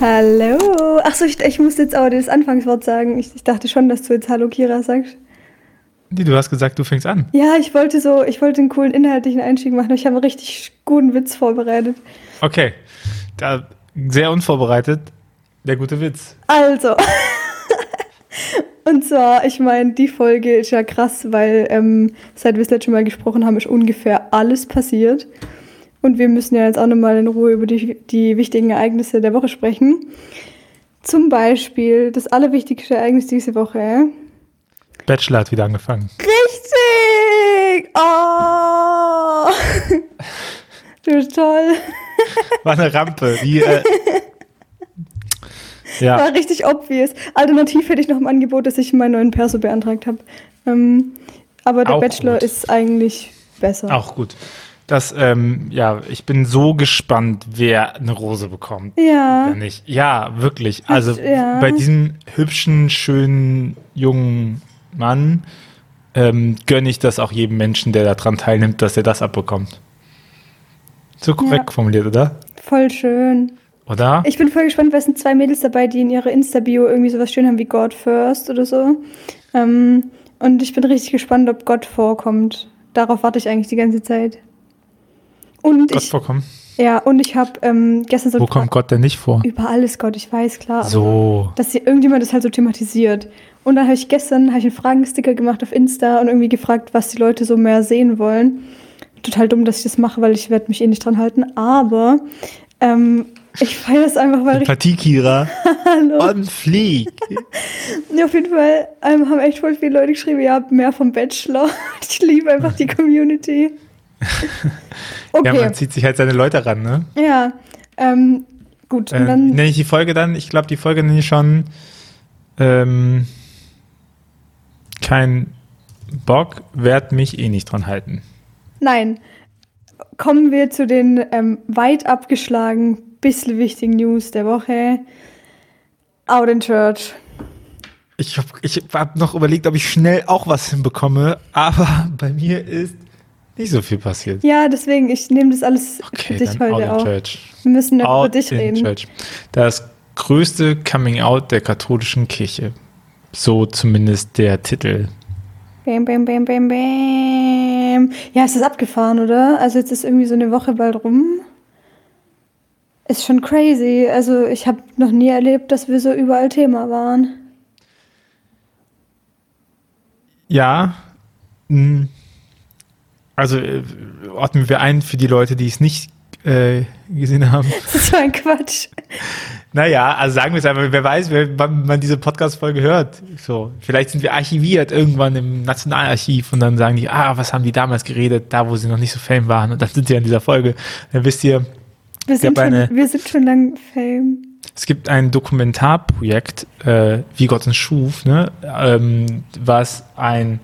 Hallo. Achso, ich, ich muss jetzt aber das Anfangswort sagen. Ich, ich dachte schon, dass du jetzt Hallo Kira sagst. Nee, du hast gesagt, du fängst an. Ja, ich wollte so, ich wollte einen coolen inhaltlichen Einstieg machen. Ich habe einen richtig guten Witz vorbereitet. Okay. Da, sehr unvorbereitet. Der gute Witz. Also. Und zwar, ich meine, die Folge ist ja krass, weil ähm, seit wir das letzte Mal gesprochen haben, ist ungefähr alles passiert. Und wir müssen ja jetzt auch nochmal in Ruhe über die, die wichtigen Ereignisse der Woche sprechen. Zum Beispiel das allerwichtigste Ereignis diese Woche. Bachelor hat wieder angefangen. Richtig! Oh! Du bist toll. War eine Rampe. Die, äh, ja. War richtig obvious. Alternativ hätte ich noch im Angebot, dass ich meinen neuen Perso beantragt habe. Ähm, aber der Auch Bachelor gut. ist eigentlich besser. Auch gut. Das, ähm, ja, ich bin so gespannt, wer eine Rose bekommt. Ja. Wenn nicht. Ja, wirklich. Also ja. bei diesem hübschen, schönen, jungen Mann ähm, gönne ich das auch jedem Menschen, der daran teilnimmt, dass er das abbekommt. So korrekt Ja. formuliert, oder? Voll schön. Oder? Ich bin voll gespannt, weil es sind zwei Mädels dabei, die in ihrer Insta-Bio irgendwie sowas schön haben wie God First oder so. Ähm, und ich bin richtig gespannt, ob Gott vorkommt. Darauf warte ich eigentlich die ganze Zeit. Und Gott ich, vorkommen. ja, und ich habe ähm, gestern so Wo kommt Gott denn nicht vor? überall ist Gott, ich weiß, klar. So. dass sie irgendjemand das halt so thematisiert. Und dann habe ich gestern hab ich einen Fragensticker gemacht auf Insta und irgendwie gefragt, was die Leute so mehr sehen wollen. Total dumm, dass ich das mache, weil ich werde mich eh nicht dran halten. Aber ähm, ich feiere es einfach, weil ich, Empathie, Kira. hallo. On fleek. Ja, auf jeden Fall ähm, haben echt voll viele Leute geschrieben, ja, mehr vom Bachelor. Ich liebe einfach die Community. Ja, Okay, man zieht sich halt seine Leute ran, ne? ja. Ähm, gut, dann nenne ich die Folge dann? Ich glaube, die Folge nenne ich schon ähm, kein Bock, werd mich eh nicht dran halten. Nein. Kommen wir zu den ähm, weit abgeschlagen, bisschen wichtigen News der Woche. Out in Church. Ich habe ich hab noch überlegt, ob ich schnell auch was hinbekomme, aber bei mir ist nicht so viel passiert. Ja, deswegen, ich nehme das alles Okay, für dich heute auf. Wir müssen über Out dich in reden. Church. Das größte Coming Out der katholischen Kirche. So zumindest der Titel. Bam, bam, bam, bam, bam. Ja, ist das abgefahren, oder? Also jetzt ist irgendwie so eine Woche bald rum. Ist schon crazy. Also ich habe noch nie erlebt, dass wir so überall Thema waren. Ja. mh, Also äh, ordnen wir ein für die Leute, die es nicht äh, gesehen haben. Das ist so ein Quatsch. Naja, also sagen wir es einfach, wer weiß, wer, wann man diese Podcast-Folge hört. So, vielleicht sind wir archiviert irgendwann im Nationalarchiv und dann sagen die, ah, was haben die damals geredet, da wo sie noch nicht so fame waren und dann sind sie in dieser Folge. Dann wisst ihr, Wir sind, hab eine- schon, wir sind schon lang Fame. es gibt ein Dokumentarprojekt, äh, wie Gott uns schuf, ne, ähm, was ein,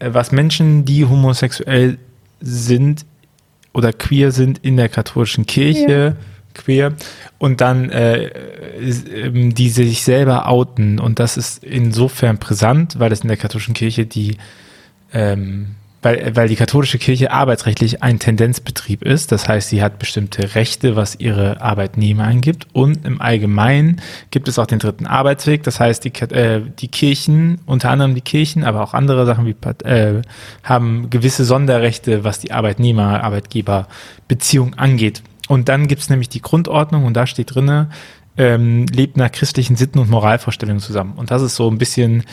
was Menschen, die homosexuell sind oder queer sind in der katholischen Kirche, queer, und dann äh, ähm, die sich selber outen. Und das ist insofern brisant, weil es in der katholischen Kirche die ähm, weil, weil die katholische Kirche arbeitsrechtlich ein Tendenzbetrieb ist. Das heißt, sie hat bestimmte Rechte, was ihre Arbeitnehmer angibt. Und im Allgemeinen gibt es auch den dritten Arbeitsweg. Das heißt, die, äh, die Kirchen, unter anderem die Kirchen, aber auch andere Sachen wie äh, haben gewisse Sonderrechte, was die Arbeitnehmer-Arbeitgeber-Beziehung angeht. Und dann gibt es nämlich die Grundordnung und da steht drinne, ähm, lebt nach christlichen Sitten und Moralvorstellungen zusammen. Und das ist so ein bisschen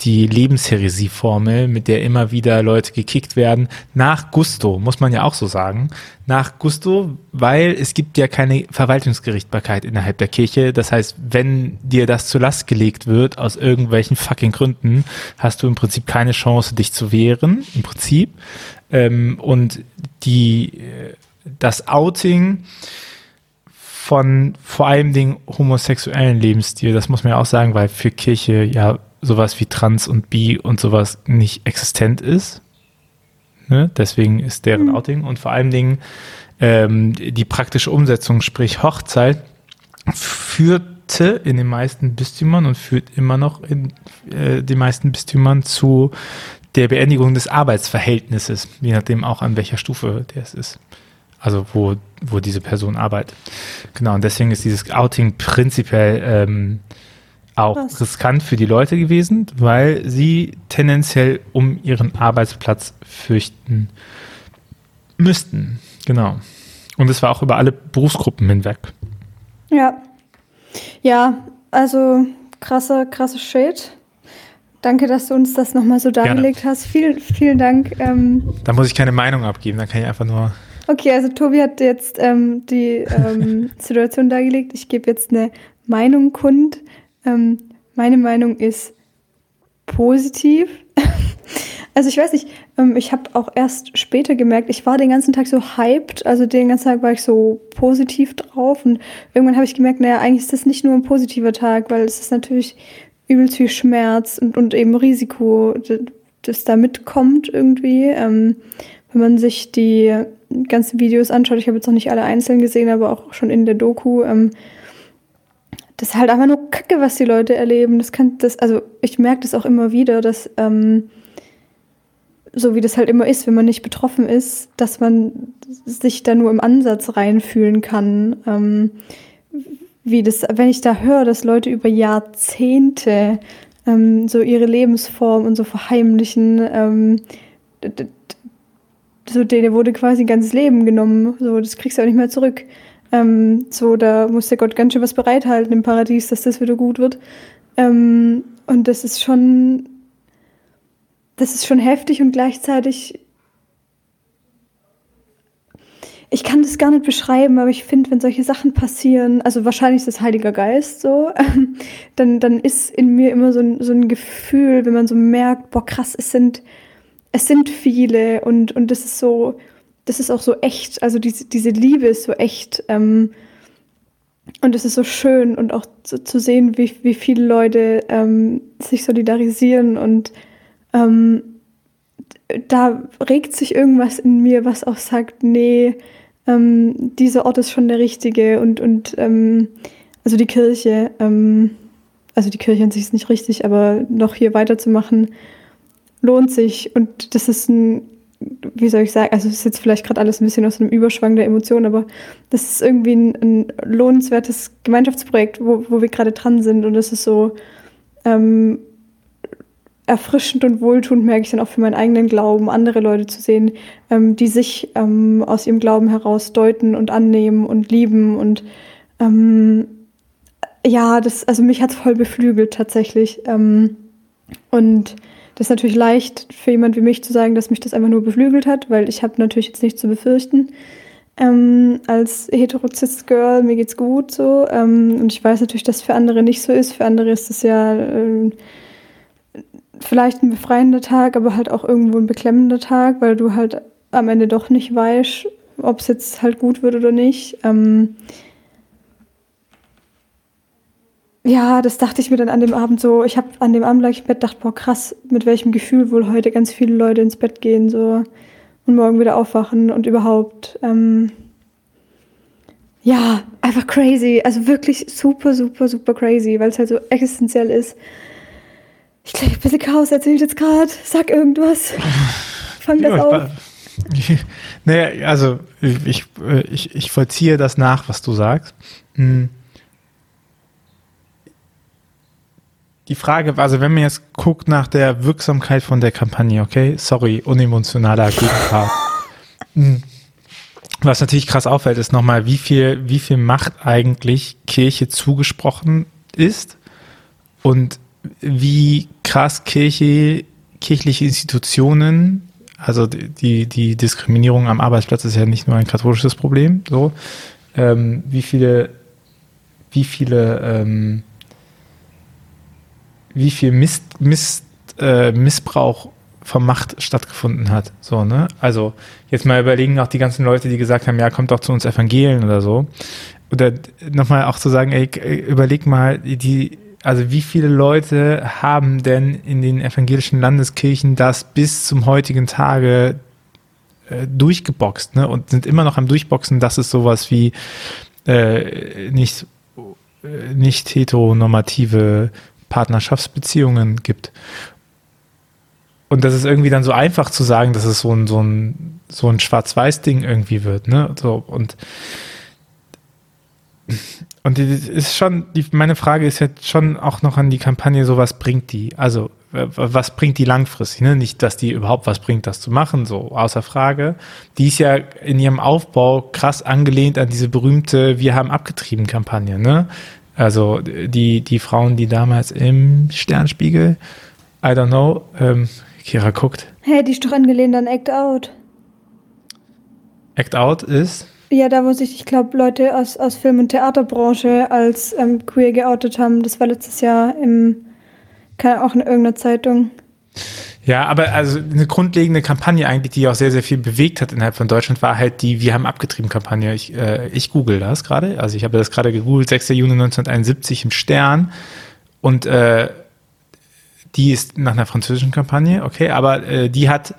die Lebensheresie-Formel, mit der immer wieder Leute gekickt werden. Nach Gusto, muss man ja auch so sagen. Nach Gusto, weil es gibt ja keine Verwaltungsgerichtbarkeit innerhalb der Kirche. Das heißt, wenn dir das zur Last gelegt wird, aus irgendwelchen fucking Gründen, hast du im Prinzip keine Chance, dich zu wehren, im Prinzip. Ähm, und die, äh, das Outing von vor allem den homosexuellen Lebensstil, das muss man ja auch sagen, weil für Kirche ja sowas wie Trans und Bi und sowas nicht existent ist. Ne? Deswegen ist deren Outing und vor allen Dingen ähm, die praktische Umsetzung, sprich Hochzeit, führte in den meisten Bistümern und führt immer noch in äh, den meisten Bistümern zu der Beendigung des Arbeitsverhältnisses, je nachdem auch an welcher Stufe der es ist. also wo, wo diese Person arbeitet. Genau, und deswegen ist dieses Outing prinzipiell ähm, auch Was? riskant für die Leute gewesen, weil sie tendenziell um ihren Arbeitsplatz fürchten müssten. Genau. Und es war auch über alle Berufsgruppen hinweg. Ja. Ja, also krasser, krasser Shit. Danke, dass du uns das nochmal so dargelegt Gerne. hast. Vielen, vielen Dank. Ähm, da muss ich keine Meinung abgeben, da kann ich einfach nur. Okay, also Tobi hat jetzt ähm, die ähm, Situation dargelegt. Ich gebe jetzt eine Meinung kund. Ähm, meine Meinung ist positiv. also ich weiß nicht, ähm, ich habe auch erst später gemerkt, ich war den ganzen Tag so hyped, also den ganzen Tag war ich so positiv drauf und irgendwann habe ich gemerkt, naja, eigentlich ist das nicht nur ein positiver Tag, weil es ist natürlich übelst viel Schmerz und, und eben Risiko, das da mitkommt irgendwie. Ähm, wenn man sich die ganzen Videos anschaut, ich habe jetzt noch nicht alle einzeln gesehen, aber auch schon in der Doku, ähm, das ist halt einfach nur Kacke, was die Leute erleben. Das kann, das, also ich merke das auch immer wieder, dass ähm, so wie das halt immer ist, wenn man nicht betroffen ist, dass man sich da nur im Ansatz reinfühlen kann. Ähm, wie das, wenn ich da höre, dass Leute über Jahrzehnte ähm, so ihre Lebensform und so verheimlichen, ähm, so denen wurde quasi ein ganzes Leben genommen. So, das kriegst du auch nicht mehr zurück. Ähm, so, da muss der Gott ganz schön was bereithalten im Paradies, dass das wieder gut wird. Ähm, und das ist schon, das ist schon heftig und gleichzeitig ich kann das gar nicht beschreiben, aber ich finde, wenn solche Sachen passieren, also wahrscheinlich ist das Heiliger Geist so, dann, dann ist in mir immer so ein, so ein Gefühl, wenn man so merkt, boah, krass, es sind, es sind viele und, und das ist so, das ist auch so echt, also diese, diese Liebe ist so echt. Ähm, und es ist so schön und auch zu, zu sehen, wie, wie viele Leute ähm, sich solidarisieren und ähm, da regt sich irgendwas in mir, was auch sagt, nee, ähm, dieser Ort ist schon der richtige und, und ähm, also die Kirche, ähm, also die Kirche an sich ist nicht richtig, aber noch hier weiterzumachen, lohnt sich. Und das ist ein, wie soll ich sagen, also es ist jetzt vielleicht gerade alles ein bisschen aus einem Überschwang der Emotionen, aber das ist irgendwie ein, ein lohnenswertes Gemeinschaftsprojekt, wo, wo wir gerade dran sind. Und das ist so ähm, erfrischend und wohltuend merke ich dann auch für meinen eigenen Glauben, andere Leute zu sehen, ähm, die sich ähm, aus ihrem Glauben heraus deuten und annehmen und lieben und ähm, ja, das, also mich hat es voll beflügelt tatsächlich. Ähm, und das ist natürlich leicht für jemand wie mich zu sagen, dass mich das einfach nur beflügelt hat, weil ich habe natürlich jetzt nichts zu befürchten. Ähm, als heterozist Girl, mir geht's gut so. Ähm, und ich weiß natürlich, dass es für andere nicht so ist. Für andere ist es ja äh, vielleicht ein befreiender Tag, aber halt auch irgendwo ein beklemmender Tag, weil du halt am Ende doch nicht weißt, ob es jetzt halt gut wird oder nicht. Ähm ja, das dachte ich mir dann an dem Abend so. Ich habe an dem Abend lag ich im Bett, dachte, boah, krass, mit welchem Gefühl wohl heute ganz viele Leute ins Bett gehen so und morgen wieder aufwachen und überhaupt. Ähm ja, einfach crazy. Also wirklich super, super, super crazy, weil es halt so existenziell ist. Ich glaube, ein bisschen Chaos erzählt jetzt gerade. Sag irgendwas. Fang das ja, auf. Naja, also ich, ich, ich vollziehe das nach, was du sagst. Hm. Die Frage, also wenn man jetzt guckt nach der Wirksamkeit von der Kampagne, okay, sorry, unemotionaler Gegenpart. Hm. Was natürlich krass auffällt, ist nochmal, wie viel, wie viel Macht eigentlich Kirche zugesprochen ist und wie krass Kirche, kirchliche Institutionen, also die, die Diskriminierung am Arbeitsplatz ist ja nicht nur ein katholisches Problem, so, ähm, wie viele, wie viele, ähm, wie viel Mist, Mist, äh, Missbrauch von Macht stattgefunden hat. So, ne? Also jetzt mal überlegen auch die ganzen Leute, die gesagt haben, ja, kommt doch zu uns Evangelien oder so. Oder nochmal auch zu sagen, ey, überleg mal, die also wie viele Leute haben denn in den evangelischen Landeskirchen das bis zum heutigen Tage äh, durchgeboxt ne? und sind immer noch am Durchboxen, dass es sowas wie äh, nicht, äh, nicht heteronormative Partnerschaftsbeziehungen gibt. Und das ist irgendwie dann so einfach zu sagen, dass es so ein, so ein so ein Schwarz-Weiß-Ding irgendwie wird, ne? So, und und ist schon, die, meine Frage ist jetzt schon auch noch an die Kampagne, so was bringt die? Also, was bringt die langfristig? Ne? Nicht, dass die überhaupt was bringt, das zu machen, so außer Frage. Die ist ja in ihrem Aufbau krass angelehnt an diese berühmte Wir haben abgetrieben Kampagne, ne? Also die, die Frauen, die damals im Sternspiegel, I don't know, ähm, Kira guckt. Hey, die ist doch angelehnt an Act Out. Act Out ist? Ja, da wo sich, ich glaube, Leute aus, aus Film- und Theaterbranche als ähm, queer geoutet haben. Das war letztes Jahr im, auch in irgendeiner Zeitung. Ja, aber also eine grundlegende Kampagne eigentlich, die auch sehr, sehr viel bewegt hat innerhalb von Deutschland, war halt die Wir haben abgetrieben Kampagne. Ich, äh, ich google das gerade. Also ich habe das gerade gegoogelt, 6. Juni 1971 im Stern. Und äh, die ist nach einer französischen Kampagne, okay, aber äh, die hat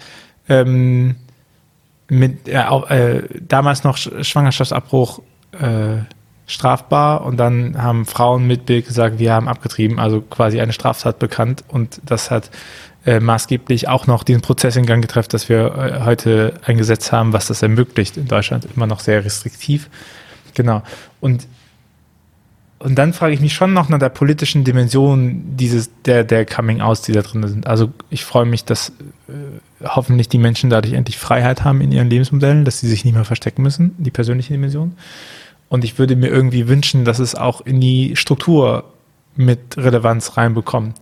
ähm, mit äh, äh, damals noch Schwangerschaftsabbruch äh, strafbar und dann haben Frauen mit Bild gesagt, wir haben abgetrieben, also quasi eine Straftat bekannt und das hat äh, maßgeblich auch noch diesen Prozess in Gang getroffen, dass wir äh, heute ein Gesetz haben, was das ermöglicht in Deutschland, immer noch sehr restriktiv. Genau. Und und dann frage ich mich schon noch nach der politischen Dimension dieses, der, der Coming-Outs, die da drin sind. Also ich freue mich, dass äh, hoffentlich die Menschen dadurch endlich Freiheit haben in ihren Lebensmodellen, dass sie sich nicht mehr verstecken müssen, die persönliche Dimension. Und ich würde mir irgendwie wünschen, dass es auch in die Struktur mit Relevanz reinbekommt.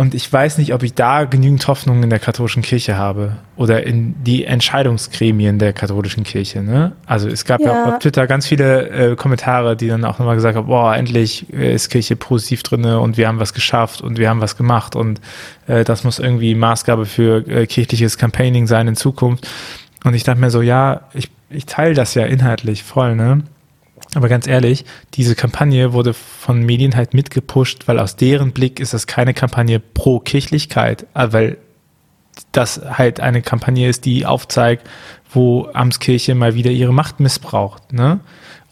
Und ich weiß nicht, ob ich da genügend Hoffnung in der katholischen Kirche habe oder in die Entscheidungsgremien der katholischen Kirche. Ne? Also es gab ja, ja auch auf Twitter ganz viele äh, Kommentare, die dann auch nochmal gesagt haben, boah, endlich äh, ist Kirche positiv drinne und wir haben was geschafft und wir haben was gemacht und äh, das muss irgendwie Maßgabe für äh, kirchliches Campaigning sein in Zukunft. Und ich dachte mir so, ja, ich, ich teile das ja inhaltlich voll, ne? Aber ganz ehrlich, diese Kampagne wurde von Medien halt mitgepusht, weil aus deren Blick ist das keine Kampagne pro Kirchlichkeit, äh, weil das halt eine Kampagne ist, die aufzeigt, wo Amtskirche mal wieder ihre Macht missbraucht. Ne?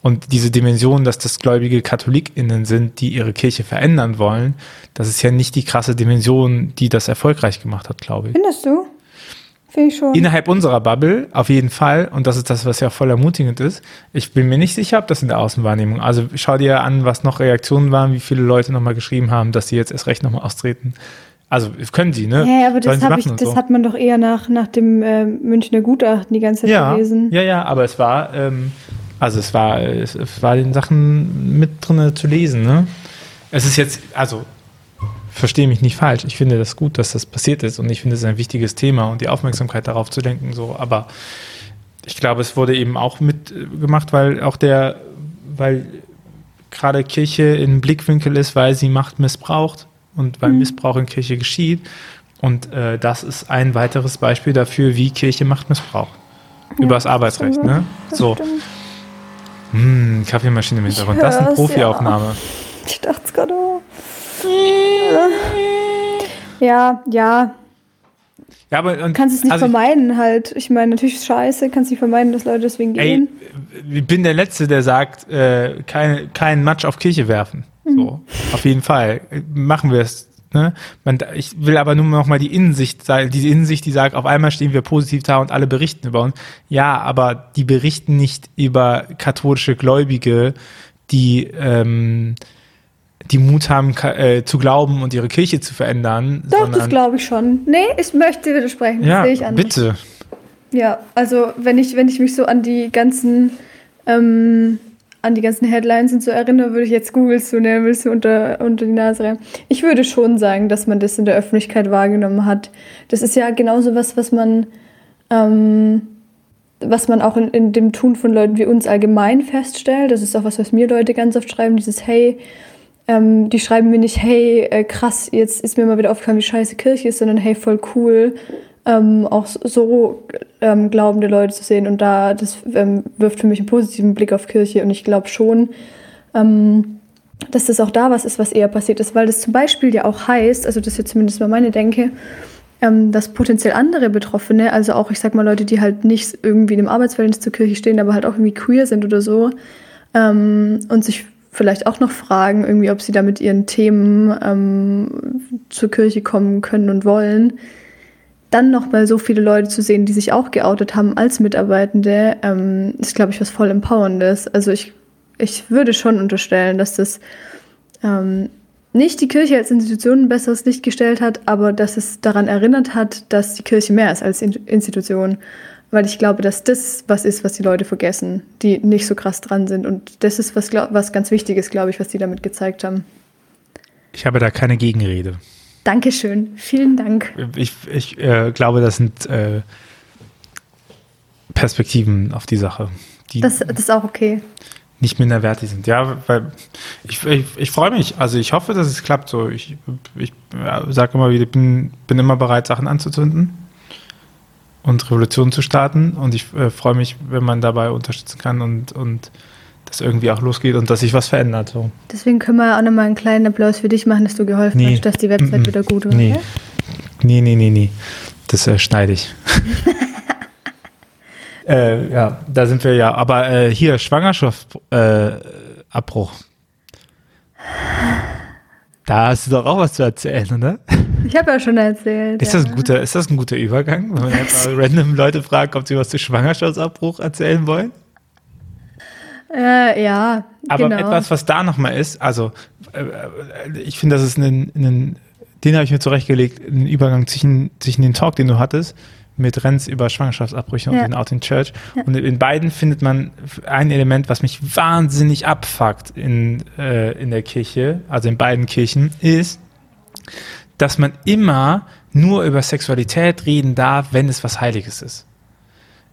Und diese Dimension, dass das gläubige KatholikInnen sind, die ihre Kirche verändern wollen, das ist ja nicht die krasse Dimension, die das erfolgreich gemacht hat, glaube ich. Findest du? Finde ich schon. Innerhalb unserer Bubble, auf jeden Fall. Und das ist das, was ja voll ermutigend ist. Ich bin mir nicht sicher, ob das in der Außenwahrnehmung. Also schau dir an, was noch Reaktionen waren, wie viele Leute nochmal geschrieben haben, dass sie jetzt erst recht nochmal austreten. Also können sie, ne? Ja, aber das, ich, das so. hat man doch eher nach, nach dem äh, Münchner Gutachten die ganze Zeit ja, gelesen. Ja, ja, aber es war, ähm, also es war, es, es war den Sachen mit drin zu lesen, ne? Es ist jetzt, also verstehe mich nicht falsch. Ich finde das gut, dass das passiert ist und ich finde es ein wichtiges Thema und die Aufmerksamkeit darauf zu lenken, so. Aber ich glaube, es wurde eben auch mitgemacht, weil auch der, weil gerade Kirche in Blickwinkel ist, weil sie Macht missbraucht und weil mhm. Missbrauch in Kirche geschieht. Und äh, das ist ein weiteres Beispiel dafür, wie Kirche Macht missbraucht. Ja, Über das Arbeitsrecht, ne? Das so. Hm, Kaffeemaschine im Hintergrund. Das ist eine Profiaufnahme. Ja. Ich dachte es gerade auch. Ja, ja. Ja, aber und, kannst es nicht also vermeiden halt. Ich meine, natürlich ist es scheiße, kannst nicht vermeiden, dass Leute deswegen gehen. Ey, ich bin der Letzte, der sagt, äh, kein, kein Matsch auf Kirche werfen. Mhm. So, auf jeden Fall. Machen wir es. Ne? Man, ich will aber nur noch mal die Innensicht, diese Innensicht, die sagt, auf einmal stehen wir positiv da und alle berichten über uns. Ja, aber die berichten nicht über katholische Gläubige, die ähm, die Mut haben äh, zu glauben und ihre Kirche zu verändern. Doch, das glaube ich schon. Nee, ich möchte widersprechen. Ja, sehe ich anders. bitte. Ja, also wenn ich, wenn ich mich so an die ganzen ähm, an die ganzen Headlines und so erinnere, würde ich jetzt Google zu nehmen, willst du unter, unter die Nase rein. Ich würde schon sagen, dass man das in der Öffentlichkeit wahrgenommen hat. Das ist ja genauso was, was man, ähm, was man auch in, in dem Tun von Leuten wie uns allgemein feststellt. Das ist auch was, was mir Leute ganz oft schreiben, dieses Hey, ähm, die schreiben mir nicht, hey, äh, krass, jetzt ist mir mal wieder aufgefallen, wie scheiße Kirche ist, sondern hey, voll cool, ähm, auch so ähm, glaubende Leute zu sehen. Und da, das ähm, wirft für mich einen positiven Blick auf Kirche. Und ich glaube schon, ähm, dass das auch da was ist, was eher passiert ist, weil das zum Beispiel ja auch heißt, also das ist jetzt zumindest mal meine Denke, ähm, dass potenziell andere Betroffene, also auch, ich sag mal, Leute, die halt nicht irgendwie in einem Arbeitsverhältnis zur Kirche stehen, aber halt auch irgendwie queer sind oder so ähm, und sich vielleicht auch noch fragen, irgendwie, ob sie da mit ihren Themen ähm, zur Kirche kommen können und wollen, dann noch mal so viele Leute zu sehen, die sich auch geoutet haben als Mitarbeitende, ähm, ist, glaube ich, was voll Empowerndes. Also ich, ich würde schon unterstellen, dass das ähm, nicht die Kirche als Institution ein besseres Licht gestellt hat, aber dass es daran erinnert hat, dass die Kirche mehr ist als Institution. Weil ich glaube, dass das was ist, was die Leute vergessen, die nicht so krass dran sind. Und das ist was, was ganz Wichtiges, glaube ich, was die damit gezeigt haben. Ich habe da keine Gegenrede. Dankeschön. Vielen Dank. Ich, ich äh, glaube, das sind äh, Perspektiven auf die Sache. Die das, das ist auch okay. Nicht minderwertig sind. Ja, weil ich, ich, ich freue mich. Also ich hoffe, dass es klappt. So, ich, ich ja, sage immer wieder, ich bin, bin immer bereit, Sachen anzuzünden und Revolutionen zu starten. Und ich äh, freue mich, wenn man dabei unterstützen kann und, und das irgendwie auch losgeht und dass sich was verändert. So. Deswegen können wir auch nochmal einen kleinen Applaus für dich machen, dass du geholfen nee. hast, dass die Website mm -mm. wieder gut wird. Nee. nee, nee, nee, nee. Das äh, schneide ich. äh, ja, da sind wir ja. Aber äh, hier, Schwangerschaftsabbruch. da hast du doch auch was zu erzählen, oder? Ich habe ja schon erzählt. Ist, ja. das ein guter, ist das ein guter Übergang, wenn man einfach random Leute fragt, ob sie was zu Schwangerschaftsabbruch erzählen wollen? Äh, ja. Aber genau. etwas, was da nochmal ist, also äh, ich finde, das ist ein, ein den habe ich mir zurechtgelegt, ein Übergang zwischen, zwischen den Talk, den du hattest, mit Renz über Schwangerschaftsabbrüche ja. und den Out in Church. Ja. Und in beiden findet man ein Element, was mich wahnsinnig abfuckt in, äh, in der Kirche, also in beiden Kirchen, ist, dass man immer nur über Sexualität reden darf, wenn es was Heiliges ist.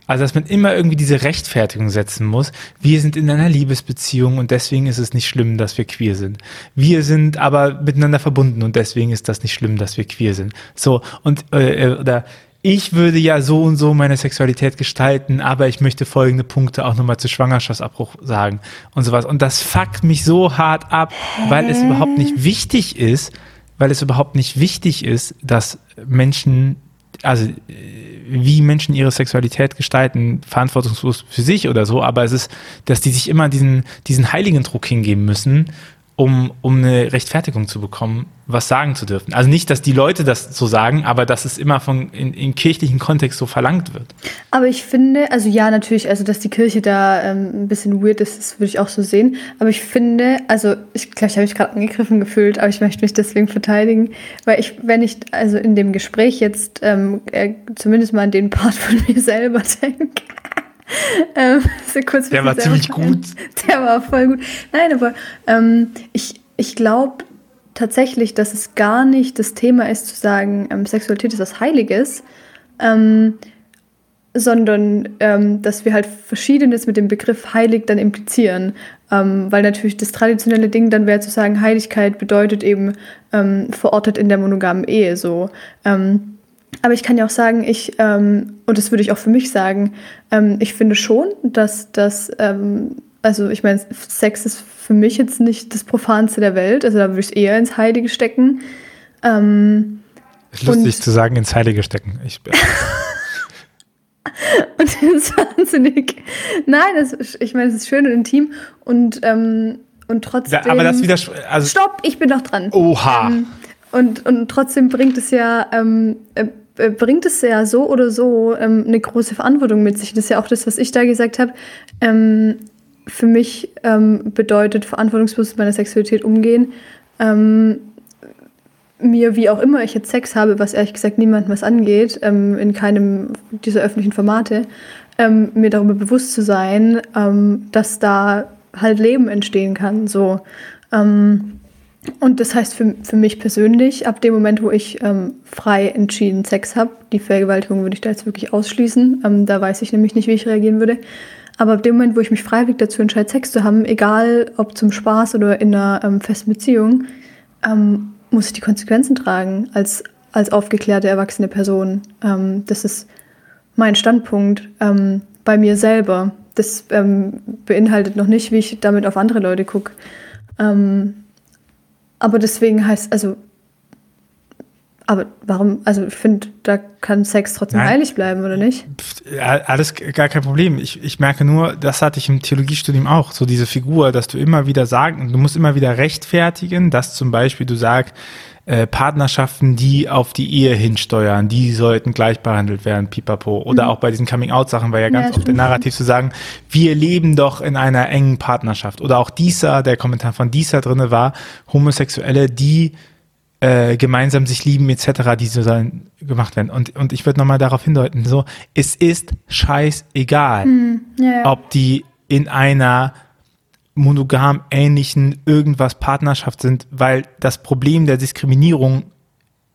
Also, dass man immer irgendwie diese Rechtfertigung setzen muss. Wir sind in einer Liebesbeziehung und deswegen ist es nicht schlimm, dass wir queer sind. Wir sind aber miteinander verbunden und deswegen ist das nicht schlimm, dass wir queer sind. So, und, äh, äh oder, ich würde ja so und so meine Sexualität gestalten, aber ich möchte folgende Punkte auch nochmal zu Schwangerschaftsabbruch sagen und sowas. Und das fuckt mich so hart ab, weil es überhaupt nicht wichtig ist, weil es überhaupt nicht wichtig ist, dass Menschen, also wie Menschen ihre Sexualität gestalten, verantwortungslos für sich oder so, aber es ist, dass die sich immer diesen, diesen heiligen Druck hingeben müssen um, um eine Rechtfertigung zu bekommen, was sagen zu dürfen. Also nicht, dass die Leute das so sagen, aber dass es immer von in, in kirchlichen Kontext so verlangt wird. Aber ich finde, also ja, natürlich, also dass die Kirche da ähm, ein bisschen weird ist, das würde ich auch so sehen. Aber ich finde, also ich glaube, ich habe mich gerade angegriffen gefühlt, aber ich möchte mich deswegen verteidigen, weil ich, wenn ich also in dem Gespräch jetzt ähm, äh, zumindest mal an den Part von mir selber denke, ähm, so kurz der war ziemlich gut. Der war voll gut. Nein, aber ähm, ich, ich glaube tatsächlich, dass es gar nicht das Thema ist, zu sagen, ähm, Sexualität ist was Heiliges, ähm, sondern ähm, dass wir halt Verschiedenes mit dem Begriff heilig dann implizieren. Ähm, weil natürlich das traditionelle Ding dann wäre zu sagen, Heiligkeit bedeutet eben verortet in der monogamen Ehe so. Ähm, aber ich kann ja auch sagen, ich, ähm, und das würde ich auch für mich sagen, ähm, ich finde schon, dass das, ähm, also ich meine, Sex ist für mich jetzt nicht das Profanste der Welt, also da würde ich es eher ins Heilige stecken. Ähm, ist lustig zu sagen, ins Heilige stecken. Ich, und das ist wahnsinnig. Nein, das, ich meine, es ist schön und intim und, ähm, und trotzdem. aber das wieder. Also Stopp, ich bin noch dran. Oha. Ähm, und, und trotzdem bringt es ja ähm, äh, äh, bringt es ja so oder so ähm, eine große Verantwortung mit sich. Das ist ja auch das, was ich da gesagt habe. Ähm, für mich ähm, bedeutet verantwortungsbewusst mit meiner Sexualität umgehen. Ähm, mir, wie auch immer ich jetzt Sex habe, was ehrlich gesagt niemandem was angeht, ähm, in keinem dieser öffentlichen Formate, ähm, mir darüber bewusst zu sein, dass da halt Leben entstehen kann. So. Ähm, und das heißt für, für mich persönlich, ab dem Moment, wo ich ähm, frei entschieden Sex habe, die Vergewaltigung würde ich da jetzt wirklich ausschließen. Ähm, da weiß ich nämlich nicht, wie ich reagieren würde. Aber ab dem Moment, wo ich mich freiwillig dazu entscheide, Sex zu haben, egal ob zum Spaß oder in einer ähm, festen Beziehung, ähm, muss ich die Konsequenzen tragen als, als aufgeklärte erwachsene Person. Ähm, das ist mein Standpunkt ähm, bei mir selber. Das beinhaltet noch nicht, wie ich damit auf andere Leute gucke. Ähm, aber deswegen heißt, also, aber warum, also ich finde, da kann Sex trotzdem Nein. heilig bleiben, oder nicht? Alles gar kein Problem. Ich, ich merke nur, das hatte ich im Theologiestudium auch, so diese Figur, dass du immer wieder sagen, du musst immer wieder rechtfertigen, dass zum Beispiel du sagst, äh, Partnerschaften, die auf die Ehe hinsteuern, die sollten gleich behandelt werden, pipapo. Oder mhm. auch bei diesen Coming-out-Sachen war ja ganz ja, oft der Narrativ zu sagen, wir leben doch in einer engen Partnerschaft. Oder auch dieser, der Kommentar von dieser drinne war, Homosexuelle, die äh, gemeinsam sich lieben etc., die so dann gemacht werden. Und, und ich würde nochmal darauf hindeuten, so, es ist scheißegal, mhm. ja, ja. ob die in einer monogam ähnlichen irgendwas Partnerschaft sind, weil das Problem der Diskriminierung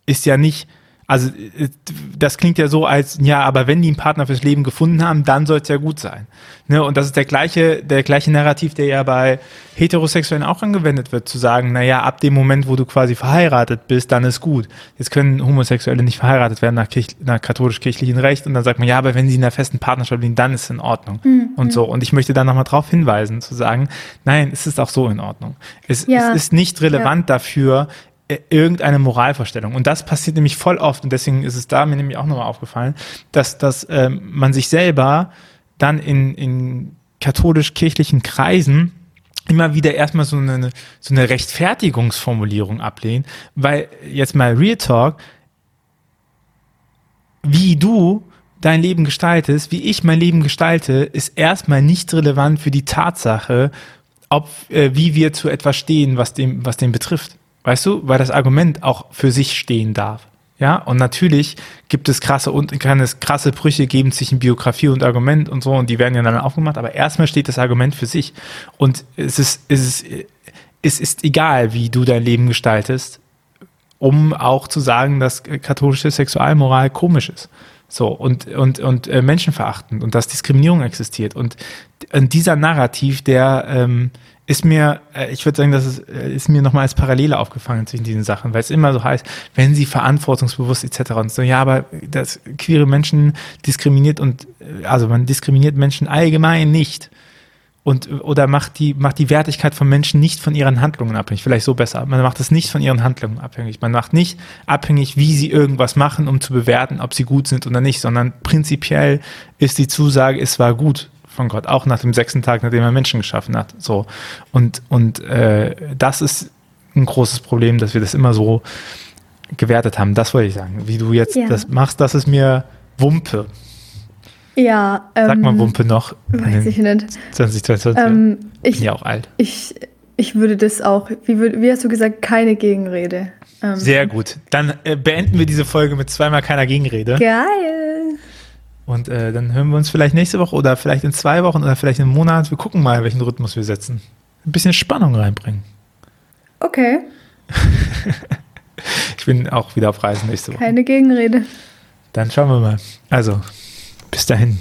ist ja nicht, also äh, das klingt ja so als, ja, aber wenn die einen Partner fürs Leben gefunden haben, dann soll es ja gut sein. Ne? Und das ist der gleiche, der gleiche Narrativ, der ja bei Heterosexuellen auch angewendet wird, zu sagen, naja, ab dem Moment, wo du quasi verheiratet bist, dann ist gut. Jetzt können Homosexuelle nicht verheiratet werden nach, nach katholisch-kirchlichen Recht und dann sagt man, ja, aber wenn sie in einer festen Partnerschaft liegen, dann ist es in Ordnung. Mhm. Und so. Und ich möchte da nochmal drauf hinweisen, zu sagen, nein, es ist auch so in Ordnung. Es, ja. es ist nicht relevant ja. dafür, irgendeine Moralvorstellung. Und das passiert nämlich voll oft, und deswegen ist es da mir nämlich auch nochmal aufgefallen, dass, dass ähm, man sich selber dann in, in katholisch-kirchlichen Kreisen immer wieder erstmal so eine, so eine Rechtfertigungsformulierung ablehnt, weil jetzt mal Real Talk, wie du dein Leben gestaltest, wie ich mein Leben gestalte, ist erstmal nicht relevant für die Tatsache, ob, äh, wie wir zu etwas stehen, was dem, was den betrifft. Weißt du, weil das Argument auch für sich stehen darf. Ja, und natürlich gibt es krasse und kann es krasse Brüche geben zwischen Biografie und Argument und so, und die werden ja dann aufgemacht, aber erstmal steht das Argument für sich. Und es ist, es ist, es ist egal, wie du dein Leben gestaltest, um auch zu sagen, dass katholische Sexualmoral komisch ist. So, und, und, und äh, menschenverachtend und dass Diskriminierung existiert. Und, und dieser Narrativ, der, ähm, ist mir, äh, ich würde sagen, das ist, äh, ist mir nochmal als Parallele aufgefallen zwischen diesen Sachen, weil es immer so heißt, wenn sie verantwortungsbewusst etc. und so, ja, aber das queere Menschen diskriminiert und, äh, also man diskriminiert Menschen allgemein nicht. Und, oder macht die, macht die Wertigkeit von Menschen nicht von ihren Handlungen abhängig. Vielleicht so besser. Man macht es nicht von ihren Handlungen abhängig. Man macht nicht abhängig, wie sie irgendwas machen, um zu bewerten, ob sie gut sind oder nicht, sondern prinzipiell ist die Zusage, es war gut von Gott, auch nach dem sechsten Tag, nachdem er Menschen geschaffen hat. So. Und, und äh, das ist ein großes Problem, dass wir das immer so gewertet haben. Das wollte ich sagen. Wie du jetzt ja. das machst, das ist mir Wumpe. Ja. Ähm, Sag mal ähm, Wumpe noch. Weiß ich nicht. 2022. Ähm, ich bin ja auch alt. Ich, ich würde das auch, wie, wie hast du gesagt, keine Gegenrede. Ähm, Sehr gut. Dann äh, beenden wir diese Folge mit zweimal keiner Gegenrede. Geil. Und äh, dann hören wir uns vielleicht nächste Woche oder vielleicht in zwei Wochen oder vielleicht in einem Monat. Wir gucken mal, welchen Rhythmus wir setzen. Ein bisschen Spannung reinbringen. Okay. ich bin auch wieder auf Reisen nächste Woche. Keine Gegenrede. Dann schauen wir mal. Also, bis dahin.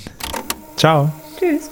Ciao. Tschüss.